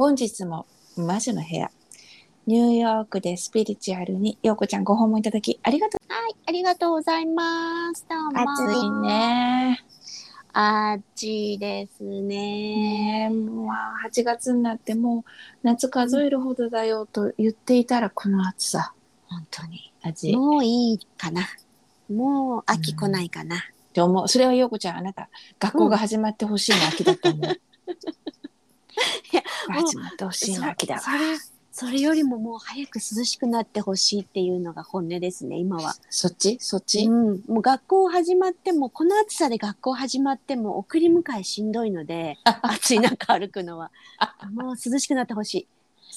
本日も魔女の部屋ニューヨークでスピリチュアルにようこちゃんご訪問いただきありがとうはい、ありがとうございます。どうも。暑い。ね暑いですね。ねえまあ8月になってもう夏数えるほどだよと言っていたらこの暑さ本当に。味っもういいかな。もう秋来ないかな。て思うそれはようこちゃんあなた学校が始まってほしいの秋だと思う、いや始まってほしいの秋だわそそれ、それよりももう早く涼しくなってほしいっていうのが本音ですね、今は。そっち？そっち、うん、もう学校始まっても、この暑さで学校始まっても、送り迎えしんどいので、暑い中歩くのは。もう涼しくなってほしい。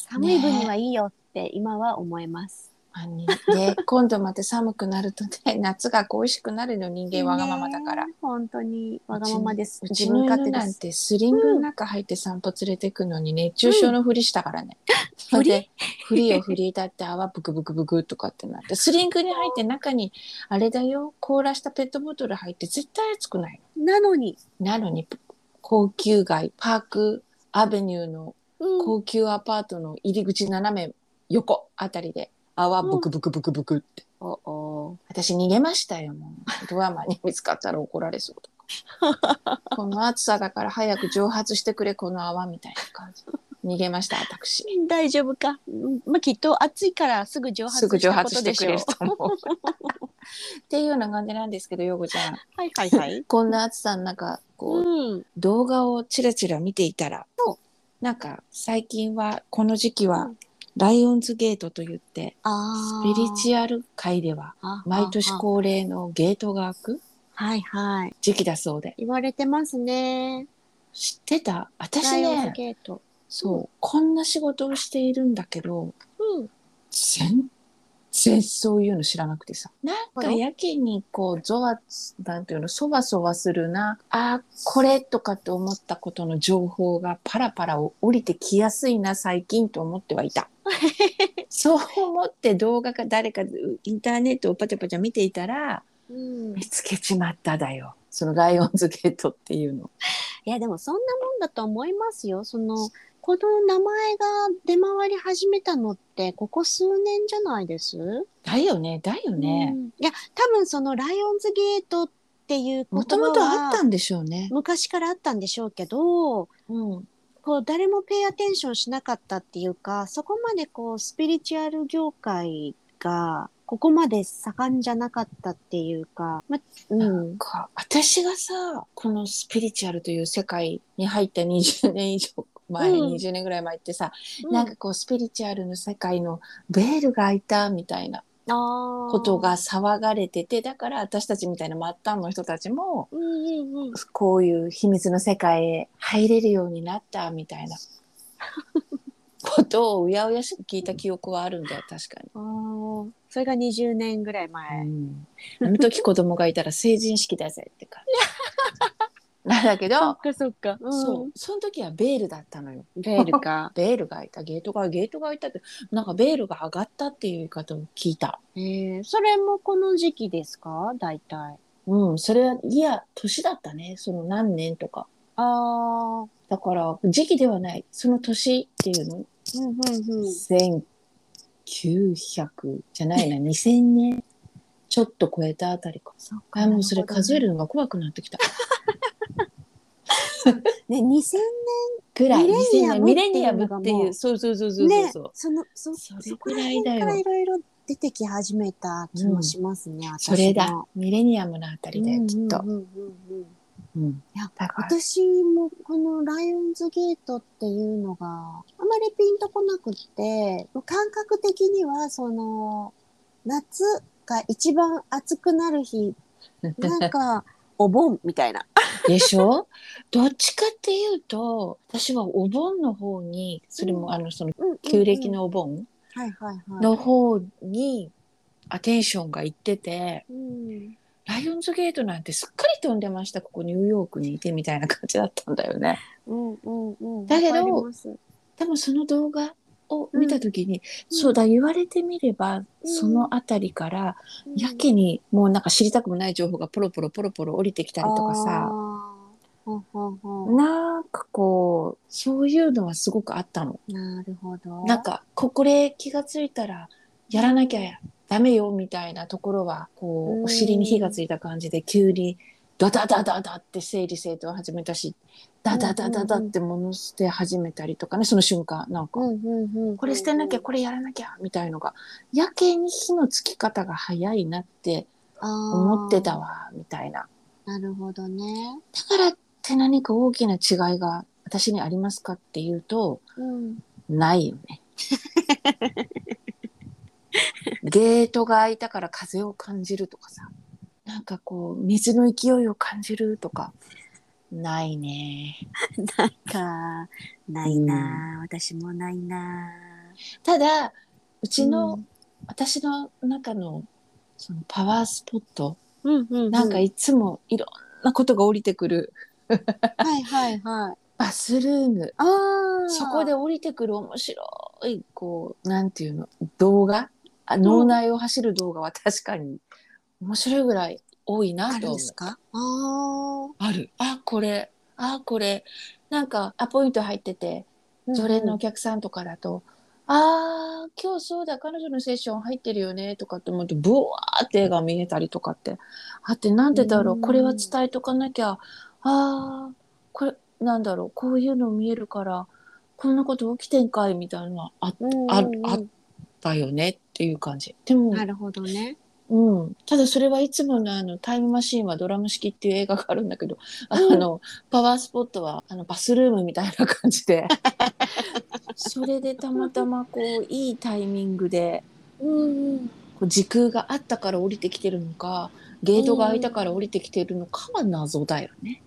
寒い分にはいいよって今は思います。あにね、今度また寒くなるとね 夏が恋しくなるの人間わがままだから。ね本当にわがままです。う自ちの犬。なんてスリングの中入って散歩連れてくのに熱中症のふりしたからね。それでふりを振りだって泡ブクブクブクとかってなってスリングに入って中にあれだよ凍らしたペットボトル入って絶対熱くないなのに、の。なのに高級街パークアベニューのうん高級アパートの入り口斜め横あたりで泡ブクブクブクブクって。おお私逃げましたよもうドアマンに見つかったら怒られそうとか この暑さだから早く蒸発してくれこの泡みたいな感じ逃げました私大丈夫か。うんまあきっと暑いからすぐ蒸発すぐ蒸してくとでしょう。れると思う っていうような感じなんですけどヨゴちゃんはいはいはい。こんな暑さの中こう、うん。動画をチラチラ見ていたらそなんか最近はこの時期は、うんライオンズゲートといってあスピリュチュアル界ではア毎年恒例のゲートが開くはいはい。時期だそうで言われてますね。知ってた？私ライオンズねゲート。そうこんな仕事をしているんだけどうん。全然そういうの知らなくてさ。なんかやけにこうゾワなんていうのそわそわするな。あーこれとかって思ったことの情報がパラパラ降りてきやすいな最近と思ってはいた。そう思って動画か誰かインターネットをパチャパチャ見ていたらうん。見つけちまっただよ。そのライオンズゲートっていうのいやでもそんなもんだと思いますよ。そのこの名前が出回り始めたのってここ数年じゃないです？だよねだよね。うん。いや多分そのライオンズゲートっていう言もともとあったんでしょうね。昔からあったんでしょうけどうん。こう誰もペイアテンションしなかったっていうかそこまでこうスピリチュアル業界がここまで盛んじゃなかったっていうか、ま、うなんん、か私がさこのスピリチュアルという世界に入った20年以上前、うん。20年ぐらい前ってさ、なんかこうスピリチュアルの世界のベールが開いたみたいなこことが騒がれててだから私たちみたいな末端の人たちもうんうんうん、こういう秘密の世界へ入れるようになったみたいな。ことをうやうやしく聞いた記憶はあるんだよ確かに。それが20年ぐらい前。うん、あの時子供がいたら成人式だぜって感じ。なんだけど、そっかそっか。そう、その時はベールだったのよ。ベールか。ベールが開いた、ゲートが、ゲートが開いたって、なんかベールが上がったっていう言い方を聞いた。えー、それもこの時期ですか？大体。うん、それは、いや、年だったね。その何年とか。ああ。だから、時期ではない。その年っていうの、うんうんうん。1900じゃないな、2000年ちょっと超えたあたりか。そっあ、もうそれ数えるのが怖くなってきた。ね、2000ぐらい。ミレニアムっていう、っていうそうそうそうそう年ねそう。その、そ、それぐらいだよいろいろ出てき始めた気もしますね、私もそれだ。ミレニアムのあたりだよ、きっとうん。うんうんうんうん。いや私もこのライオンズゲートっていうのがあまりピンとこなくって感覚的にはその夏が一番暑くなる日 なんかお盆みたいな。でしょ？どっちかっていうと、私はお盆の方に、それも、うんあの、その、旧暦のお盆？はいはいはい。の方に、アテンションがいってて、うんライオンズゲートなんてすっかり飛んでました、ここニューヨークにいてみたいな感じだったんだよね。うんうんうん。だけどわかりますでもその動画を見たときに、うんそうだ、言われてみれば、うんそのあたりから、うんやけにもうなんか知りたくもない情報がポロポロポロポロ降りてきたりとかさ、あほうほうほうなんかこう、そういうのはすごくあったの。なるほど。なんか、ここで気がついたら、やらなきゃダメよみたいなところは、こうお尻に火がついた感じで、急に、ダダダダダって整理整頓を始めたし、ダダダダダって物捨て始めたりとかね、その瞬間、なんか、これ捨てなきゃ、これやらなきゃ、みたいのが、やけに火のつき方が早いなって思ってたわ。わ、みたいな。なるほどね。だからって何か大きな違いが私にありますかっていうと、うん。ないよね。ゲートが開いたから風を感じるとかさ、なんかこう、水の勢いを感じるとか、ないね。なんか、ないな、私もないな。ただ、うちの、うん。私の中の、そのパワースポット、うんうん、なんかいつもいろんなことが降りてくる。はいはいはい。バスルーム。ああ。そこで降りてくる面白い、こう、なんていうの、動画？あ脳内を走る動画は 確かに面白いぐらい多いなと思うあるんです。か？あある。あ、これ、あ、これ。なんか、アポイント入ってて、あ。常連のお客さんとかだと、ああ、今日そうだ、彼女のセッション入ってるよね、とかって思って、ブワーって絵が見えたりとかって。あって、なんでだろう、うんこれは伝えとかなきゃ、ああ、これ、なんだろう、こういうの見えるから、こんなこと起きてんかい、みたいなのはあっうんうんうんああたよねっていう感じ。でも、なるほどね。うん。ただそれはいつものあの、タイムマシーンはドラム式っていう映画があるんだけど、あの、パワースポットはあの、バスルームみたいな感じで、それでたまたまこう、いいタイミングで、うんうん。こう時空があったから降りてきてるのか、ゲートが開いたから降りてきてるのかは謎だよね。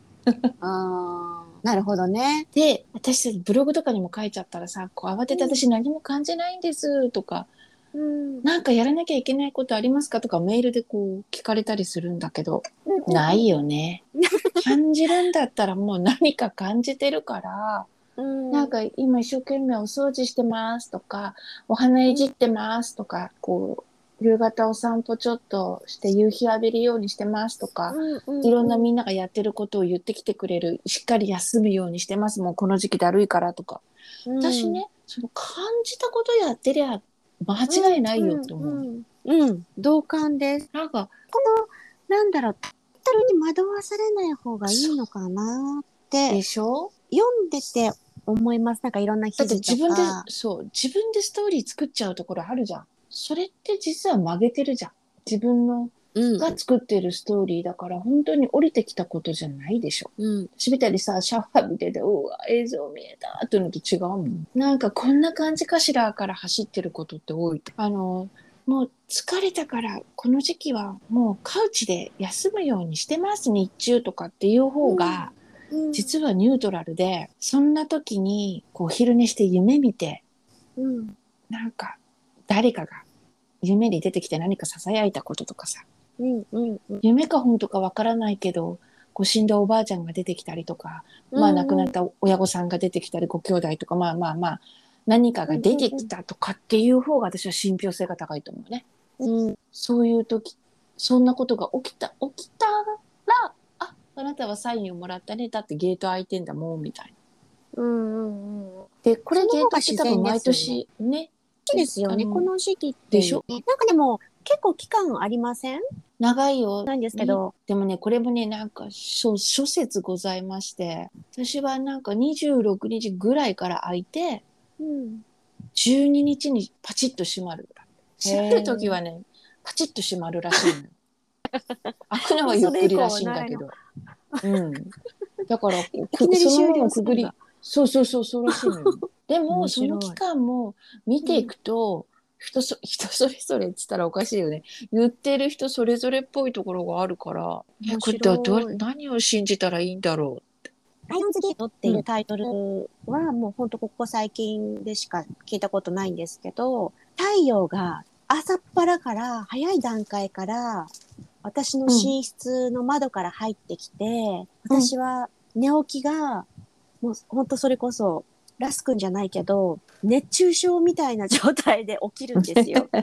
ああ。なるほどね。で、私ブログとかにも書いちゃったらさ、こう慌てて私何も感じないんですとか、うん。なんかやらなきゃいけないことありますかとかメールでこう聞かれたりするんだけど、ないよね。感じるんだったらもう何か感じてるから、うん。なんか今一生懸命お掃除してますとか、お花いじってますとか、こう、夕方お散歩ちょっとして夕日浴びるようにしてますとか、うんうん、いろんなみんながやってることを言ってきてくれる、しっかり休むようにしてます、もうこの時期だるいからとか。うん、私ね、その感じたことやってりゃ間違いないよって思う。うんうん。うん同感です。なんか、なんだろう、タイトルに惑わされない方がいいのかなってでしょ？読んでて思います。なんかいろんな記だって。自分で、そう、自分でストーリー作っちゃうところあるじゃん。それって実は曲げてるじゃん。自分のうんが作ってるストーリーだから、本当に降りてきたことじゃないでしょ。うん。私みたいにさ、シャワー浴びてて、うわ、映像見えたっていうのと違うもん。なんかこんな感じかしらから走ってることって多い。あの、もう疲れたから、この時期はもうカウチで休むようにしてます、日中とかっていう方が、実はニュートラルで、そんな時に、こう、お昼寝して夢見て、うん。なんか、誰かが夢に出てきて何か囁いたこととかさ、うん。うん。うん。夢か本とかわからないけど、こう死んだおばあちゃんが出てきたりとか、まあ亡くなった親御さんが出てきたり、ご兄弟とか、まあまあまあ、何かが出てきたとかっていう方が私は信憑性が高いと思うね。うん。そういう時、そんなことが起きた、起きたら、あ、あなたはサインをもらったね。だってゲート開いてんだもん、みたいな。うん。うん。うん。で、これゲートって多分毎年ね、そうですよね。この時期って。でしょ？なんかでも、結構期間ありません？長いよ。なんですけど。でもね、これもね、なんか諸諸説ございまして、私はなんか26日ぐらいから開いて、うん。12日にパチッと閉まる。閉まるときはね、パチッと閉まるらしいのよ。開くのはゆっくりらしいんだけど。うん。だから、くそのくぐり。そうそうそう、そうらしいのよ。でも、その期間も見ていくと、人そ 人それぞれって言ったらおかしいよね。言ってる人それぞれっぽいところがあるから、え面これどど何を信じたらいいんだろライオンズゲートっていうタイトルはもうほんとここ最近でしか聞いたことないんですけど、太陽が朝っぱらから早い段階から私の寝室の窓から入ってきて、私は寝起きがもうほんとそれこそラス君じゃないけど、熱中症みたいな状態で起きるんですよ。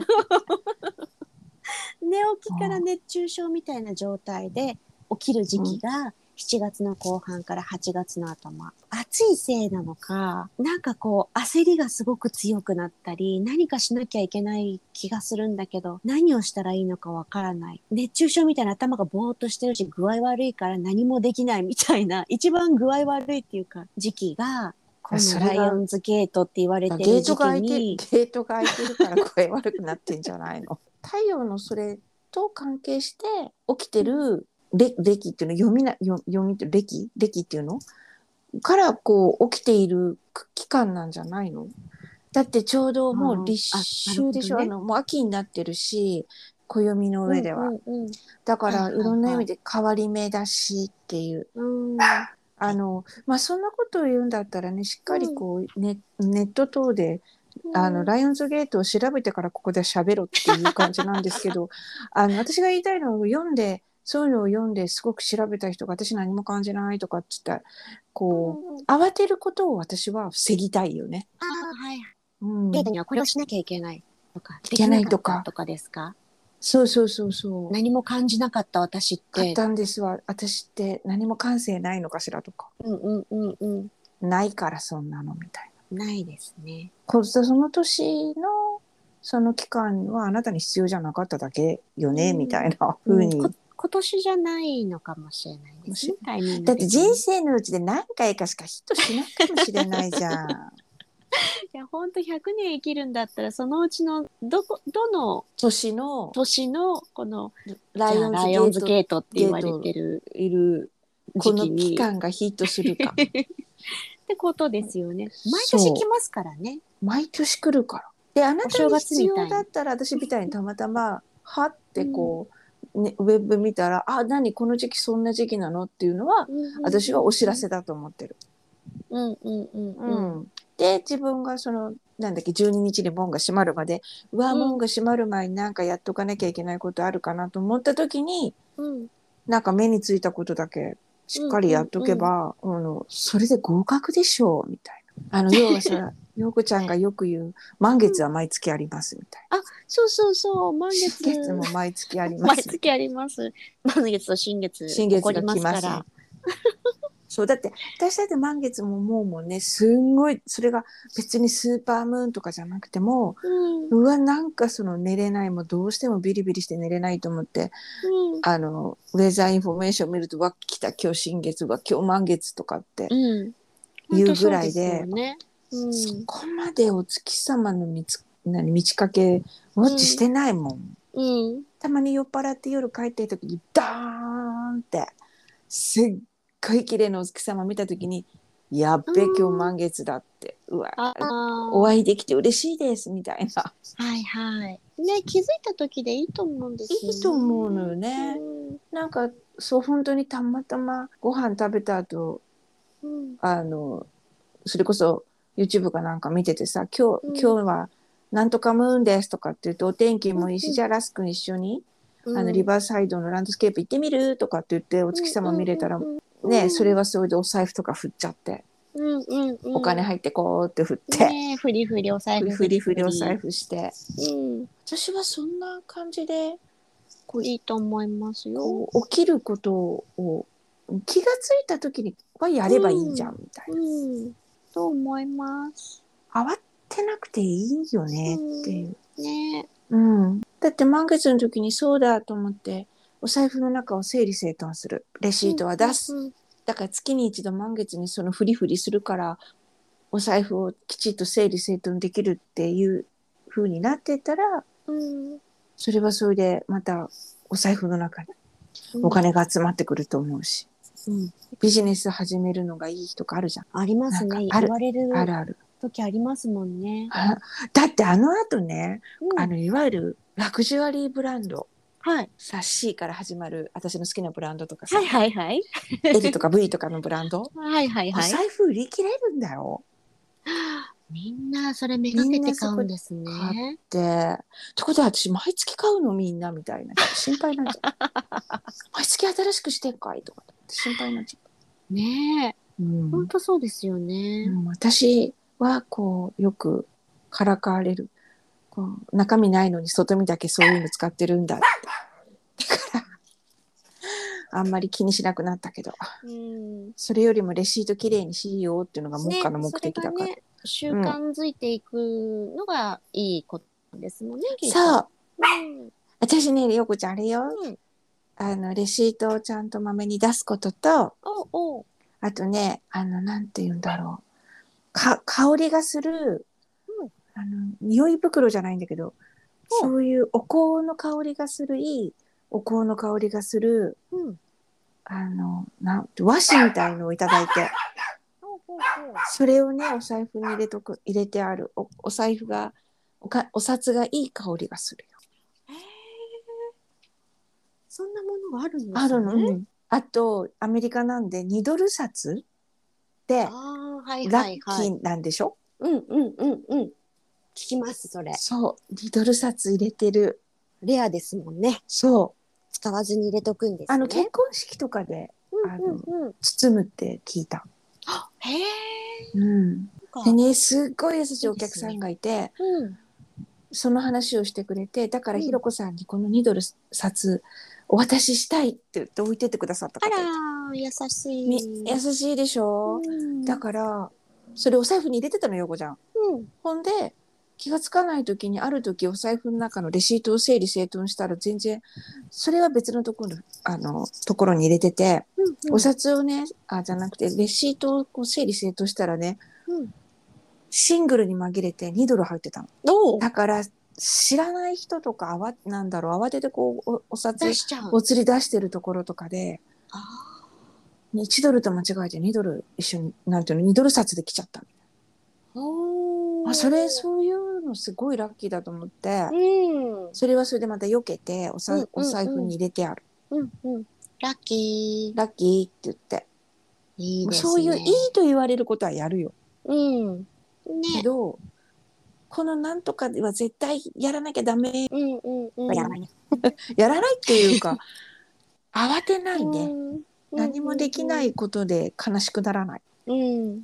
寝起きから熱中症みたいな状態で起きる時期が7月の後半から8月の頭。暑いせいなのか、なんかこう焦りがすごく強くなったり、何かしなきゃいけない気がするんだけど、何をしたらいいのかわからない。熱中症みたいな頭がぼーっとしてるし、具合悪いから何もできないみたいな、一番具合悪いっていうか、時期が、このライオンズゲートって言われてゲる時ートが開いて期に、ゲートが開いてるから声悪くなってんじゃないの？太陽のそれと関係して起きてるれ歴っていうの？読みな読読みって歴？歴っていうの？からこう起きている期間なんじゃないの？だってちょうどもう立秋でしょ？あ,、あなるほどね。のもう秋になってるし暦の上では、うんうんだからはいろんな意味で変わり目だしっていう。うんうんあのまあそんなことを言うんだったらねしっかりこう、ネネット等であのライオンズゲートを調べてからここで喋ろっていう感じなんですけど あの私が言いたいのは読んでそういうのを読んですごく調べた人が私何も感じないとかっつったらこう慌てることを私は防ぎたいよね。ああ、はい。うん、デートにはこれをしなきゃいけないとか、いけないとか。とかですか？そうそうそうそう。何も感じなかった私って。買ったんですわ私って何も感性ないのかしらとかうんうんうんうん。ないからそんなのみたいな。ないですね。こその年のその期間はあなたに必要じゃなかっただけよね、うんみたいな風に、こ今年じゃないのかもしれないですね。タイミングだって人生のうちで何回かしかヒットしないかもしれないじゃん いや、本当100年生きるんだったら、そのうちのどこ、どの年の年のこのライオンズゲートって言われてるトいるこの時期に。期間がヒットするか ってことですよね。毎年来ますからね。毎年来るからであなたお正に必要だったら私みたいにたまたまはってこう、ね、ウェブ見たらあ何この時期そんな時期なのっていうのは私はお知らせだと思ってる。うんうんうんううん。ん、で自分がそのなんだっけ12日に門が閉まるまでうわうん門が閉まる前になんかやっとかなきゃいけないことあるかなと思った時にうんなんか目についたことだけしっかりやっとけば、あのそれで合格でしょうみたいな。あの要はさ陽 子ちゃんがよく言う満月は毎月ありますみたいそうそうそう、満な。月。新月も毎月あります。毎月あります。満月と新月。新月起こりますが来ますから。そうだって私だって満月ももうもうねすんごいそれが別にスーパームーンとかじゃなくてもうん。うわなんかその寝れないもうどうしてもビリビリして寝れないと思ってうん。あのウェザーインフォメーション見るとわ来た今日新月は今日満月とかって、うん。いうぐらいでそこまでお月様のみつ何満ち欠けウォッチしてないもん、うん。たまに酔っ払って夜帰ってる時にダーンってすっごい綺麗なお月様見た時にやっべうん今日満月だってうわ。お会いできて嬉しいですみたいなはいはい。ね、気づいた時でいいと思うんですよ、ね。いいと思うのよねなんかそう本当にたまたまご飯食べた後うん。あのそれこそ YouTube かなんか見ててさ今日、うん今日はなんとかムーンですとかって言うとお天気もいいし、うんじゃあラス君一緒に、うん。あのリバーサイドのランドスケープ行ってみるとかって言ってお月様見れたら、うんねそれはそれでお財布とか振っちゃって、うんうんうん。お金入ってこうって振って、ねえ、フリフリお財布。ふりふりお財。布してうん。私はそんな感じでこういいと思いますよ。起きることを気がついた時にはやればいいじゃんみたいな、うん。と思います。慌てなくていいよねっていう。ねうん、だって満月の時にそうだと思ってお財布の中を整理整頓するレシートは出す、うんだから月に一度満月にそのフリフリするからお財布をきちっと整理整頓できるっていう風になってたらうん。それはそれでまたお財布の中にお金が集まってくると思うし、うん。ビジネス始めるのがいいとかあるじゃん。ありますね。言われるあるある。時ありますもんね。あ だってあの後ね、うんあのいわゆるラグジュアリーブランドはい。さ C から始まる私の好きなブランドとかさ、はいはいはい。L とか V とかのブランド、はいはいおはい。財布売り切れるんだよ。みんなそれめがけて買うんですね。買で、ってことは私毎月買うのみんなみたいな。心配になっちゃう。毎月新しくしてんかいとかって心配になっちゃねえ。う。うんほんとそうですよね。うん私はこうよくからかわれる。こう中身ないのに外身だけそういうの使ってるんだって。だから、あんまり気にしなくなったけどうん。それよりもレシートきれいにしようっていうのが目下の目的だから、ね、それがね、習慣づいていくのがいいことですもんね、きっとそううん。私ねよこちゃんあれようん。あのレシートをちゃんとまめに出すこととおお。あとねあのなんて言うんだろうか香りがする、うんあの匂い袋じゃないんだけど、うんそういうお香の香りがするいいお香の香りがするうん。あのなん和紙みたいのをいただいて。それをねお財布に入れとく入れてあるおお財布がおかお札がいい香りがするよ。そんなものがあるんですね。あるの、うんあとアメリカなんで2ドル札でああ、はいラッ。キーなんでしょ、うんうんうんうん。聞きます、それ。そう2ドル札入れてるレアですもんね。そう使わずに入れとくんですね。あの結婚式とかでうんあのうんうん。包むって聞いた。へえ。うん、でねすっごい優しいお客さんがいてうん。その話をしてくれてだからうんひろこさんにこの2ドル札お渡ししたいって言って置いてってくださったあ方いてら、優しい。み優しいでしょ、うんだからそれお財布に入れてたのよこちゃん。うん。ほんで気がつかない時にある時お財布の中のレシートを整理整頓したら全然それは別のところあのところに入れてて、うんお札をねあじゃなくてレシートをこう整理整頓したらねうん。シングルに紛れて2ドル入ってたの。だから知らない人とかあわなんだろう慌ててこうおお札出しちゃう。お釣り出してるところとかであ1ドルと間違えて2ドル一緒になんていうの2ドル札で来ちゃったーおーあそれそういうのすごいラッキーだと思って、うん。それはそれでまた避けておさ、うんうんうんお財布に入れてあるうんうん。ラッキー。ラッキーって言っていいですね。そういういいと言われることはやるよ、うん。ね。けどこのなんとかは絶対やらなきゃダメうんうんうん。やらない やらないっていうか 慌てないで、うん何もできないことで悲しくならない。うん。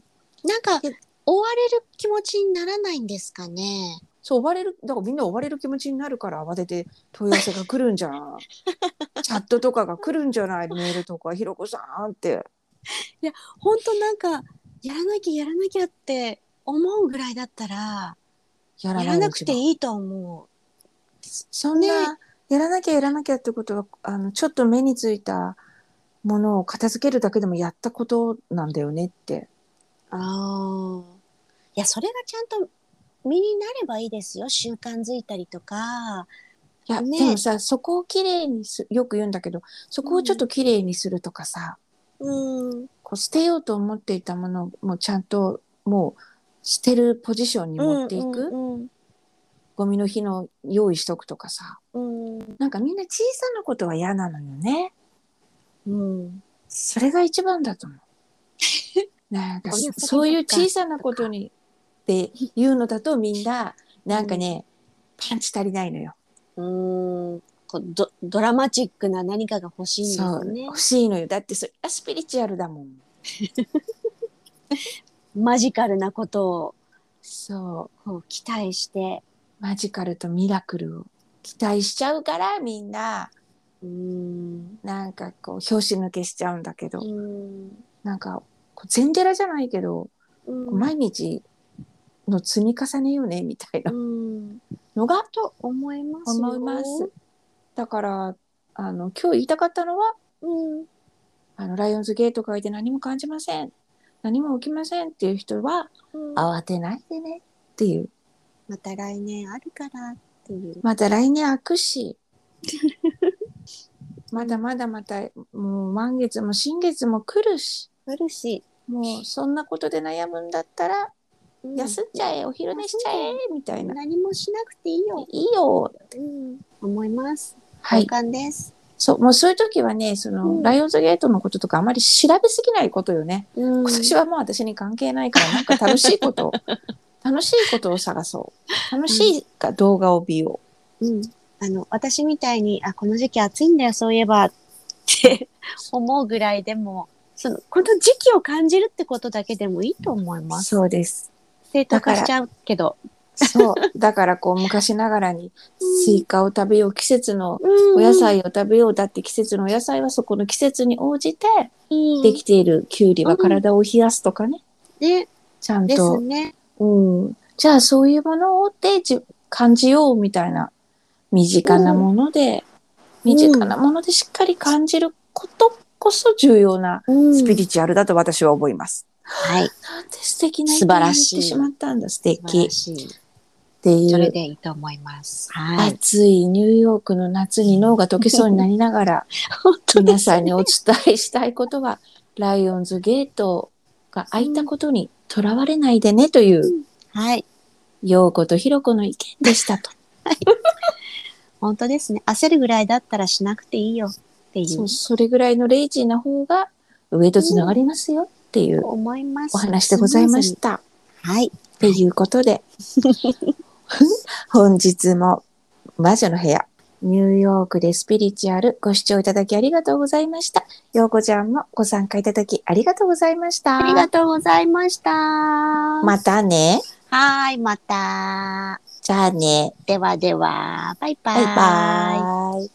なんか、で追われる気持ちにならないんですかね？そう、追われる、だからみんな追われる気持ちになるから慌てて問い合わせが来るんじゃん。チャットとかが来るんじゃない？メールとか、ひろこさんって。ほんとなんか、やらなきゃやらなきゃって思うぐらいだったら、やらなくていいと思そんな、ねやらなきゃやらなきゃってことは、あの、ちょっと目についたものを片付けるだけでもやったことなんだよねって。う。ああ。いや、それがちゃんと身になればいいですよ。習慣づいたりとか。いや、ねでもさ、そこをきれいにす、よく言うんだけど、そこをちょっときれいにするとかさ、うん。こう捨てようと思っていたものもちゃんともう捨てるポジションに持っていく、うんゴミの日の用意しとくとかさうん。なんかみんな小さなことは嫌なのよねうん。それが一番だと思うなんか そういう小さなことにっていうのだとみんななんかね、パンチ足りないのようん。こうドドラマチックな何かが欲しいんですね欲。しいのよだってそれはスピリチュアルだもん マジカルなことをそうこう期待して。マジカルとミラクルを期待しちゃうからみんなうん。なんかこう拍子抜けしちゃうんだけど、うん。なんか禅寺じゃないけど、うん毎日の積み重ねよねみたいなうん。のがと思いますよ。思います。だからあの今日言いたかったのはうん。あのライオンズゲート書いて何も感じません何も起きませんっていう人はうん慌てないでねっていうまた来年あるからっていう。また来年開くし まだまだまたもう満月も新月も来るしあるし。もうそんなことで悩むんだったらうん休んじゃえ、お昼寝しちゃえみたいな何もしなくていいよ。いいようん。思います。はいです。そうもうそういう時はねその、うんライオンズゲートのこととかあまり調べすぎないことよね、うん。今年はもう私に関係ないからなんか楽しいことを 楽しいことを探そう楽しいか動画を見ようん。あの、私みたいに、あ、この時期暑いんだよ、そういえば、って 思うぐらいでも、その、この時期を感じるってことだけでもいいと思いうます。そうです正当化しちゃうけど。そう。だからこう昔ながらにスイカを食べよう、季節のうんお野菜を食べよう。だって季節のお野菜はそこの季節に応じてうんできているきゅうりは体を冷やすとかね。ね、でちゃんとす。ね。うん。じゃあそういうものをでじ感じようみたいな身近なもので、身近なものでしっかり感じることこそ重要なうんスピリチュアルだと私は思います。はい。なんて素敵な素晴らしい言ってしまったんだ。素敵らしい。っていう。それでいいと思います。はい。暑いニューヨークの夏に脳が溶けそうになりながら、皆さんにお伝えしたいことは、ライオンズゲートが開いたことにとらわれないでねという、はい。陽子とひろ子の意見でしたと。本当ですね。焦るぐらいだったらしなくていいよっていそうう、それぐらいのレイジーな方が上とつながりますよっていう。お話でございました。はい。っていうことで、本日も魔女の部屋、ニューヨークでスピリチュアルご視聴いただきありがとうございました。ようこちゃんもご参加いただきありがとうございました。ありがとうございました。またね。はい、また。じゃあね。ではでは、バイバイ。バイバイ。